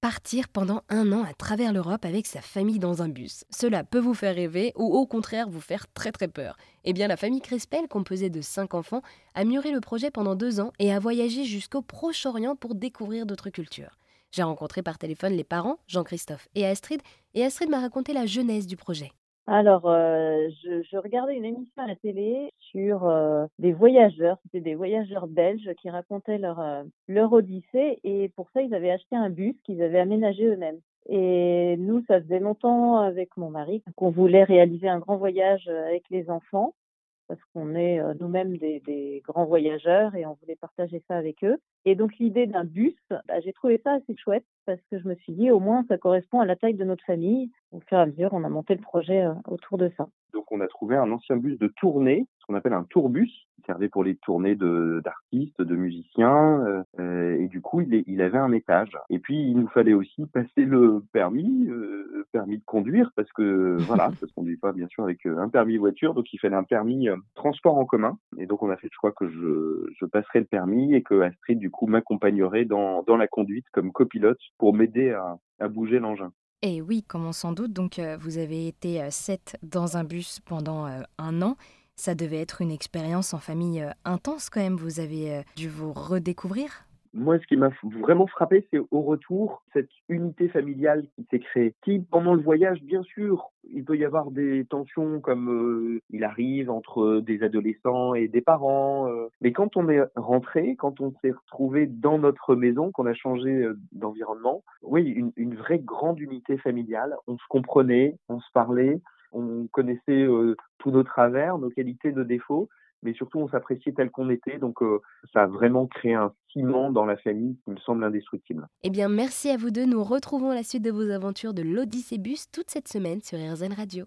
Partir pendant un an à travers l'Europe avec sa famille dans un bus. Cela peut vous faire rêver ou au contraire vous faire très très peur. Eh bien, la famille Crespel, composée de cinq enfants, a mûri le projet pendant deux ans et a voyagé jusqu'au Proche-Orient pour découvrir d'autres cultures. J'ai rencontré par téléphone les parents, Jean-Christophe et Astrid, et Astrid m'a raconté la jeunesse du projet. Alors, euh, je, regardais une émission à la télé sur euh, des voyageurs. C'était des voyageurs belges qui racontaient leur, euh, leur odyssée. Et pour ça, ils avaient acheté un bus qu'ils avaient aménagé eux-mêmes. Et nous, ça faisait longtemps avec mon mari qu'on voulait réaliser un grand voyage avec les enfants parce qu'on est nous-mêmes des, grands voyageurs et on voulait partager ça avec eux. Et donc l'idée d'un bus, bah, j'ai trouvé ça assez chouette parce que je me suis dit au moins ça correspond à la taille de notre famille. Au fur et à mesure, on a monté le projet autour de ça. Donc on a trouvé un ancien bus de tournée, qu'on appelle un tourbus, qui servait pour les tournées de d'artistes, de, musiciens, euh, euh, et du coup il, il, avait un étage. Et puis il nous fallait aussi passer le permis, euh, permis de conduire, parce que voilà, ça se conduit pas bien sûr avec euh, un permis voiture, donc il fallait un permis transport en commun. Et donc on a fait le choix que je, je passerai le permis et que Astrid du coup m'accompagnerait dans, dans la conduite comme copilote pour m'aider à, à bouger l'engin. Et oui, comme on s'en doute, donc euh, vous avez été euh, sept dans un bus pendant euh, un an. Ça devait être une expérience en famille intense quand même. Vous avez dû vous redécouvrir? Moi, ce qui m'a vraiment frappé, c'est au retour cette unité familiale qui s'est créée. Qui, pendant le voyage, bien sûr, il peut y avoir des tensions comme euh, il arrive entre des adolescents et des parents. Euh, mais quand on est rentré, quand on s'est retrouvé dans notre maison, qu'on a changé euh, d'environnement, oui, une, vraie grande unité familiale. On se comprenait, on se parlait, on connaissait tous nos travers, nos qualités, nos défauts mais surtout on s'appréciait tel qu'on était. Donc ça a vraiment créé un ciment dans la famille qui me semble indestructible. Eh bien merci à vous deux. Nous retrouvons la suite de vos aventures de l'Odyssée Bus toute cette semaine sur RZN Radio.